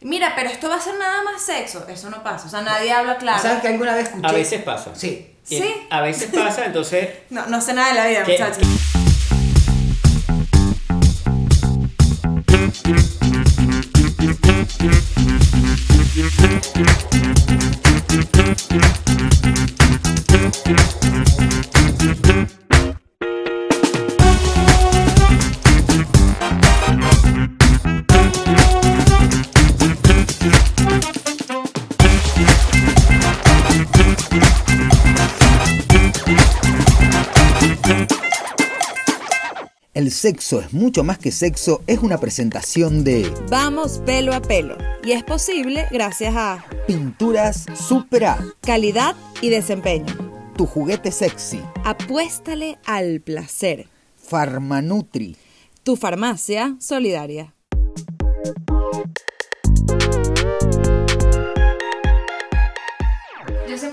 Mira, pero esto va a ser nada más sexo. Eso no pasa. O sea, nadie habla claro. ¿Sabes que alguna vez escuché? A veces pasa. Sí. Y Sí. A veces pasa, entonces No, no sé nada de la vida, ¿Qué? muchachos. El sexo es mucho más que sexo es una presentación de Vamos pelo a pelo. Y es posible gracias a Pinturas Super A, calidad y desempeño. tu juguete sexy, Apuéstale al placer. Farmanutri, Tu farmacia solidaria.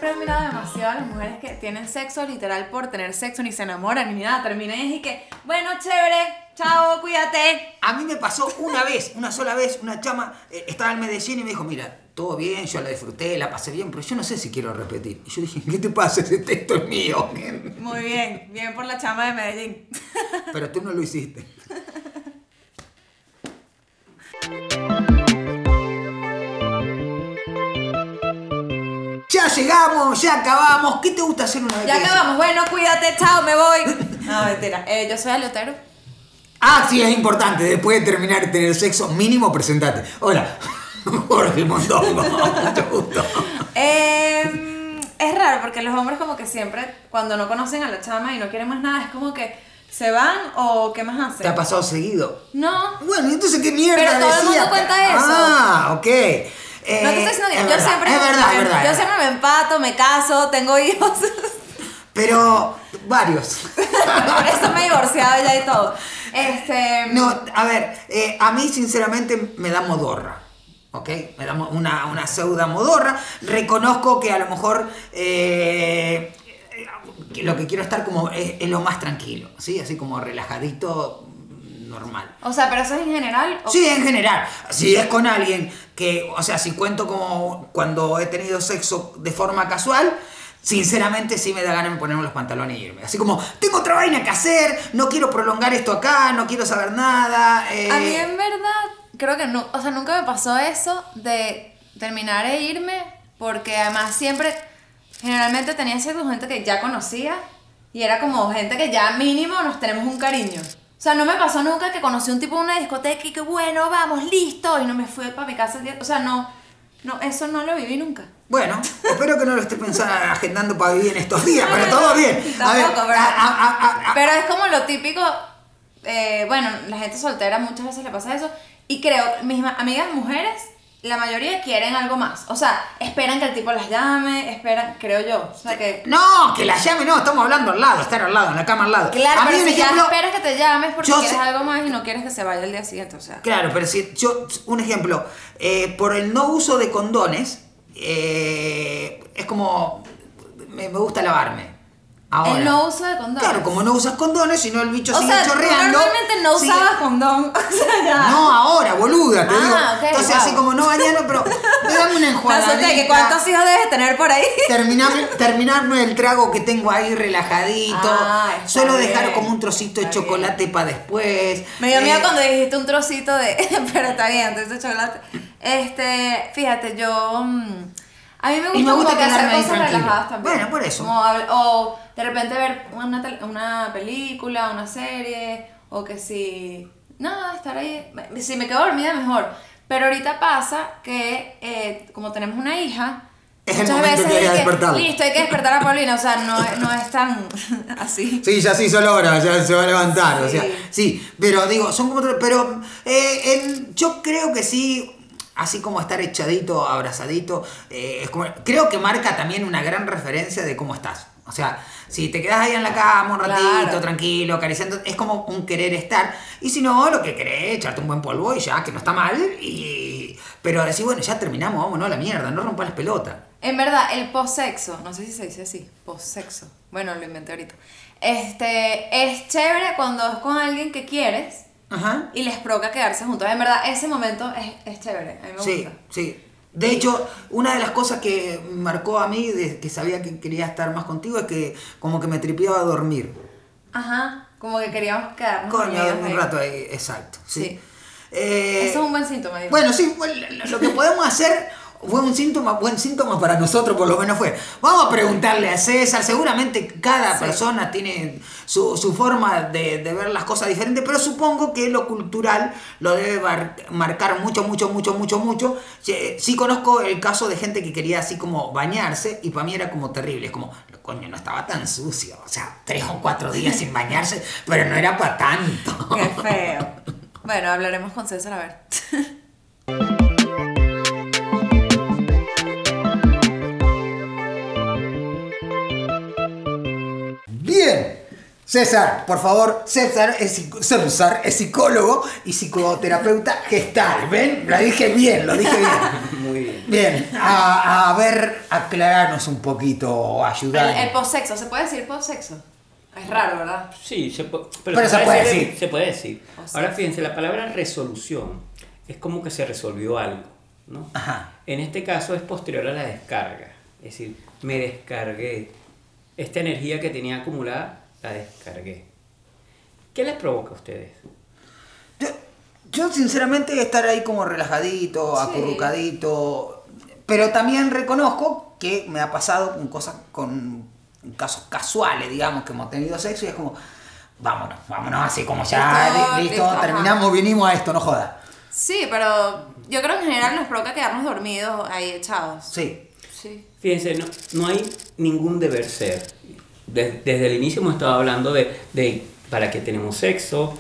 Siempre he admirado demasiado a las mujeres que tienen sexo literal por tener sexo, ni se enamoran ni nada. Terminan y que, bueno, chévere, chao, cuídate. A mí me pasó una vez, una sola vez, una chama eh, estaba en Medellín y me dijo, mira, todo bien, yo la disfruté, la pasé bien, pero yo no sé si quiero repetir. Y yo dije, ¿qué te pasa? Ese texto es mío. men". Muy bien, bien por la chama de Medellín. Pero tú no lo hiciste. Ya llegamos, ya acabamos. ¿Qué te gusta hacer una vez? Ya acabamos, bueno, cuídate, chao, me voy. No, mentira. Eh, yo soy Aleotero. Ah, sí, es importante. Después de terminar de tener sexo, mínimo presentate. Hola, Jorge Mondongo. Mucho gusto. Eh, es raro porque los hombres como que siempre, cuando no conocen a la chama y no quieren más nada, es como que se van o qué más hacen. ¿Te ha pasado seguido? No, Bueno, entonces qué mierda Pero todo el decía? mundo cuenta eso. Ah, ok. Eh, no te estoy diciendo que es yo verdad, siempre Es verdad, es verdad. yo es siempre verdad. me empato, me caso, tengo hijos. Pero varios. Por eso me he divorciado ya y todo. Este, No, a ver, eh, a mí sinceramente me da modorra. ¿Ok? Me da una, una pseudo modorra. Reconozco que a lo mejor eh, lo que quiero estar como es, es lo más tranquilo, ¿sí? Así como relajadito, normal. o sea, pero eso es en general. o- Sí, en general. Si es con alguien que, o sea, si cuento como cuando he tenido sexo de forma casual, sinceramente sí me da ganas de ponerme los pantalones y irme. Así como, tengo otra vaina que hacer, no quiero prolongar esto acá, no quiero saber nada. eh, A mí en verdad, creo que no, o sea, nunca me pasó eso de terminar e irme, porque además siempre, generalmente tenía sexo con gente que ya conocía y era como gente que ya mínimo nos tenemos un cariño. O sea, no me pasó nunca que conocí un tipo en una discoteca y que bueno, vamos, listo, y no me fui para mi casa. O sea, no, no, eso no lo viví nunca. Bueno, espero que no lo esté pensando, agendando para vivir en estos días, pero todo bien. A ver, Tampoco, pero, a- a- a- a- pero es como lo típico, eh, bueno, la gente soltera muchas veces le pasa eso, y creo, mis amigas mujeres, la mayoría quieren algo más, o sea, esperan que el tipo las llame, esperan, creo yo, o sea que... No, que la llame, no, estamos hablando al lado, estar al lado, en la cama al lado. Claro, A mí pero si ya ejemplo- esperas que te llames porque quieres sé- algo más y no quieres que se vaya el día siguiente, o sea... Claro, pero si yo, un ejemplo, eh, por el no uso de condones, eh, es como, me, me gusta lavarme. Ahora. El no uso de condones. Claro, como no usas condones, si no el bicho O sigue sea, chorreando. normalmente no sigue- usabas condón, o sea, ya... No, ahora, boluda, te Ah, digo. ok, Entonces, wow. así como no mañana, pero me dame una enjuagadita. que cuántos hijos debes tener por ahí. Terminarme, terminarme el trago que tengo ahí relajadito. Ah, Solo dejar bien, como un trocito de chocolate para después. Me dio Eh, miedo cuando dijiste un trocito de. Pero está bien, entonces chocolate. Este, fíjate, yo. mm, a mí me gusta, Y me gusta como que hacer cosas relajadas también. Bueno, por eso. Como o de repente ver una, una película, una serie, o que si. Nada, estar ahí. Si me quedo dormida, mejor. Pero ahorita pasa que, eh, como tenemos una hija. Es el muchas momento veces que hay que despertarla. Listo, hay que despertar a Paulina. O sea, no, es- no es tan así. Sí, ya se hizo la hora, ya se va a levantar, o Sí. sea, sí, pero digo, son como, pero eh, en- yo creo que sí, así como estar echadito, abrazadito, eh, es como- creo que marca también una gran referencia de cómo estás, o sea, si te quedas ahí en la cama un ratito, Claro. tranquilo, acariciando, es como un querer estar, y si no, lo que querés, echarte un buen polvo y ya, que no está mal, y, pero decir, bueno, ya terminamos, vámonos a la mierda, no rompas las pelotas. En verdad, el post-sexo, no sé si se dice así, post-sexo, bueno, lo inventé ahorita. Este, es chévere cuando es con alguien que quieres, Ajá. y les provoca quedarse juntos. En verdad, ese momento es, es chévere. A mí me Sí, gusta. sí. De hecho, una de las cosas que marcó a mí, de que sabía que quería estar más contigo, es que como que me tripeaba dormir. Ajá, como que queríamos quedarnos Coño, dormidos un rato ahí, exacto. Sí. Sí. Eh, Eso es un buen síntoma. digo. Bueno, sí, lo que podemos hacer fue un síntoma, buen síntoma para nosotros, por lo menos fue. Vamos a preguntarle a César, seguramente cada Sí. persona tiene su, su forma de, de ver las cosas diferentes, pero supongo que lo cultural lo debe marcar mucho, mucho, mucho, mucho, mucho. Sí, sí conozco el caso de gente que quería así como bañarse y para mí era como terrible, es como, coño, no estaba tan sucio, o sea, tres o cuatro días sin bañarse, pero no era para tanto. Qué feo. Bueno, hablaremos con César a ver. César, por favor, César es, César es psicólogo y psicoterapeuta gestal. ¿Ven? Lo dije bien, lo dije bien. Muy bien. Bien, a, a ver, aclararnos un poquito, El, ayudarnos. el posexo, ¿se puede decir posexo? Es raro, ¿verdad? Sí, se Pero se puede decir- decir. Se puede decir. O sea, Ahora fíjense, la palabra resolución es como que se resolvió algo, ¿no? Ajá. En este caso es posterior a la descarga. Es decir, me descargué. Esta energía que tenía acumulada, la descargué. ¿Qué les provoca a ustedes? Yo, yo, sinceramente estar ahí como relajadito, Sí. acurrucadito, pero también reconozco que me ha pasado con cosas, con casos casuales, digamos, que hemos tenido sexo y es como, vámonos, vámonos así como ya, Listo, terminamos, vinimos a esto, no joda. Sí, pero yo creo que en general nos provoca quedarnos dormidos ahí echados. Sí. Sí. Fíjense, no, no hay ningún deber ser. Des- Desde, el inicio hemos estado hablando de, de para qué tenemos sexo,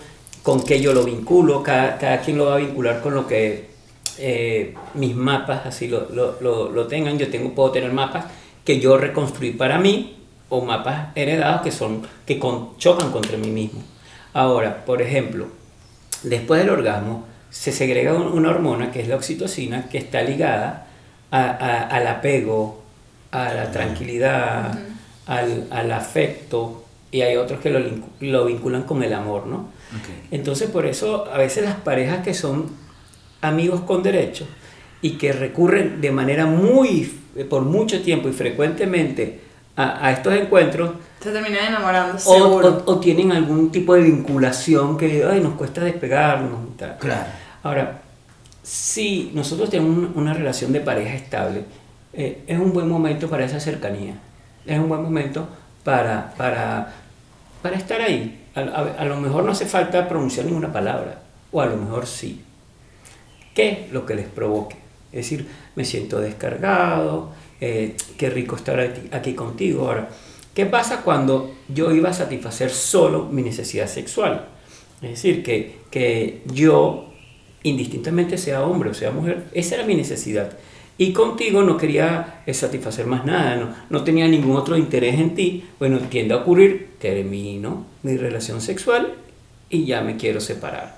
con qué yo lo vinculo, cada, cada quien lo va a vincular con lo que eh, mis mapas así lo, lo, lo, lo tengan. Yo tengo, puedo tener mapas que yo reconstruí para mí o mapas heredados que, son, que con- chocan contra mí mismo. Ahora, por ejemplo, después del orgasmo se segrega un- una hormona que es la oxitocina que está ligada a- a- al apego, a la tranquilidad, al, al afecto y hay otros que lo, lo vinculan con el amor, ¿no? Entonces por eso a veces las parejas que son amigos con derecho y que recurren de manera muy, por mucho tiempo y frecuentemente a, a estos encuentros, Se terminan enamorando, o, o- o tienen algún tipo de vinculación que ay, nos cuesta despegarnos y tal. Claro. Ahora, si nosotros tenemos un- una relación de pareja estable, eh, es un buen momento para esa cercanía. Es un buen momento para, para, para estar ahí. A, lo mejor no hace falta pronunciar ninguna palabra, o a lo mejor sí. ¿Qué? Lo que les provoque. Es decir, me siento descargado, eh, qué rico estar aquí, aquí contigo. Ahora, ¿qué pasa cuando yo iba a satisfacer solo mi necesidad sexual? Es decir, que, que yo, indistintamente sea hombre o sea mujer, esa era mi necesidad. Y contigo no quería eh, satisfacer más nada, no, no tenía ningún otro interés en ti. Bueno, tiende a ocurrir, termino mi relación sexual y ya me quiero separar.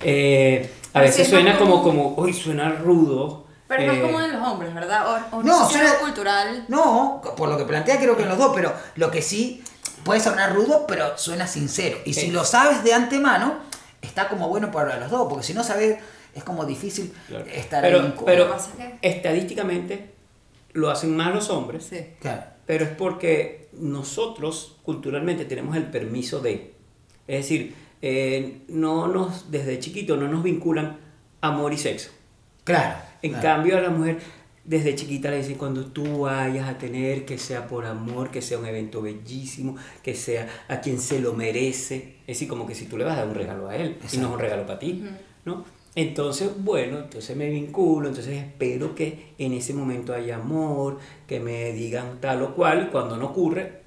Eh, a Pero veces suena como, como, uy, suena rudo. Pero no eh, es como en los hombres, ¿verdad? O, o no, es suena- algo cultural. No, por lo que plantea creo que en los dos, pero lo que sí puede sonar rudo, pero suena sincero. Y si Sí. lo sabes de antemano, está como bueno para los dos, porque si no sabes, es como difícil Claro. estar pero, ahí. pero pasa que- estadísticamente lo hacen más los hombres, Sí. Claro. pero es porque nosotros culturalmente tenemos el permiso de. Es decir, eh, no nos, desde chiquito no nos vinculan amor y sexo. Claro. En claro. cambio a la mujer desde chiquita le dicen cuando tú vayas a tener que sea por amor, que sea un evento bellísimo, que sea a quien se lo merece. Es decir, como que si tú le vas a dar un regalo a él y no es un regalo para ti, ¿no? Entonces, bueno, entonces me vinculo, entonces espero que en ese momento haya amor, que me digan tal o cual, y cuando no ocurre,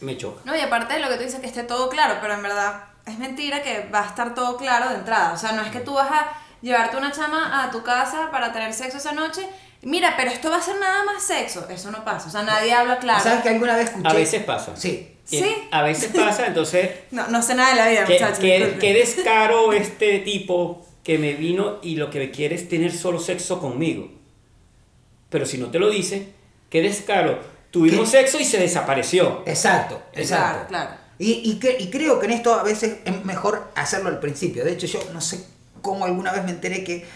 me choca. No, y aparte de lo que tú dices, que esté todo claro, pero en verdad es mentira que va a estar todo claro de entrada. O sea, no es que tú vas a llevarte una chama a tu casa para tener sexo esa noche. Mira, pero esto va a ser nada más sexo. Eso no pasa. O sea, nadie habla claro. ¿Sabes que alguna vez escuché? A veces pasa. Sí. ¿Sí? A veces pasa, entonces No, no sé nada de la vida, ¿Qué, muchachos. qué- qué descaro este tipo que me vino y lo que quiere es tener solo sexo conmigo. Pero si no te lo dice, qué descaro. Tuvimos ¿Qué? sexo y se desapareció. Exacto, exacto. Claro, claro. Y, y, que- y creo que en esto a veces es mejor hacerlo al principio. De hecho, yo no sé cómo alguna vez me enteré que,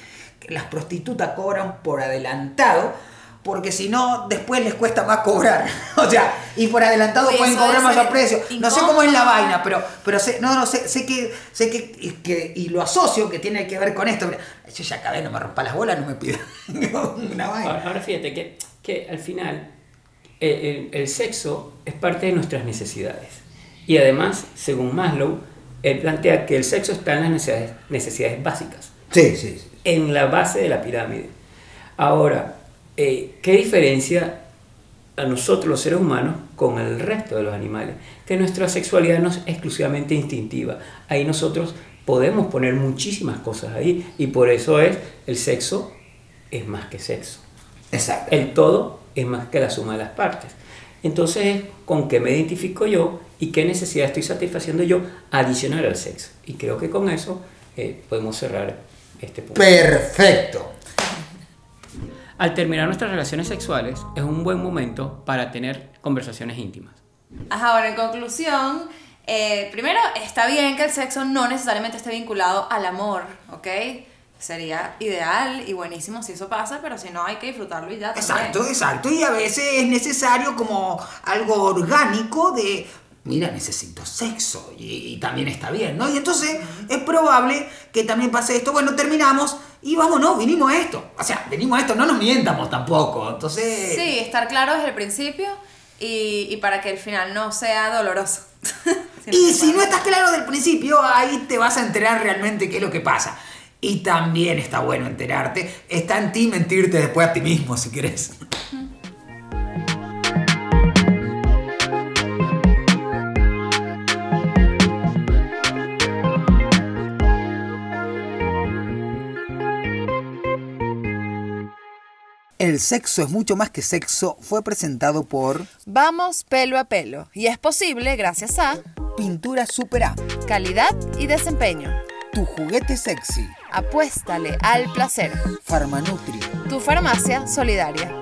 que las prostitutas cobran por adelantado, porque si no, después les cuesta más cobrar. o sea, y por adelantado Uy, pueden cobrar más a precio. No sé cómo es la vaina, pero, pero sé, no, no, sé, sé que, sé que, y que, y lo asocio que tiene que ver con esto. Mira, Yo ya acabé, no me rompa las bolas, no me pidas una vaina. Ahora, ahora fíjate que, que al final eh, el, el sexo es parte de nuestras necesidades. Y además, según Maslow, él plantea que el sexo está en las necesidades, necesidades básicas, Sí, sí, sí. en la base de la pirámide. Ahora, eh, ¿qué diferencia a nosotros los seres humanos con el resto de los animales? Que nuestra sexualidad no es exclusivamente instintiva. Ahí nosotros podemos poner muchísimas cosas ahí y por eso es el sexo es más que sexo. Exacto. El todo es más que la suma de las partes. Entonces, ¿con qué me identifico yo y qué necesidad estoy satisfaciendo yo adicional al sexo? Y creo que con eso eh, podemos cerrar este punto. Perfecto. Al terminar nuestras relaciones sexuales es un buen momento para tener conversaciones íntimas. Ajá, bueno, en conclusión, eh, primero, está bien que el sexo no necesariamente esté vinculado al amor, ¿ok? Sería ideal y buenísimo si eso pasa, pero si no, hay que disfrutarlo y ya. también. Exacto, exacto. Y a veces es necesario como algo orgánico de, mira, necesito sexo. Y, y también está bien, ¿no? Y entonces es probable que también pase esto. Bueno, terminamos y vámonos, vinimos a esto. O sea, venimos a esto, no nos mientamos tampoco. Entonces... Sí, estar claro desde el principio y, y para que el final no sea doloroso. Y si no estás claro del principio, ahí te vas a enterar realmente qué es lo que pasa. Y también está bueno enterarte. Está en ti mentirte después a ti mismo, si querés. El sexo es mucho más que sexo fue presentado por Vamos pelo a pelo y es posible gracias a Pintura Super A, calidad y desempeño. Tu juguete sexy, Apuéstale al placer. Farmanutri, Tu farmacia solidaria.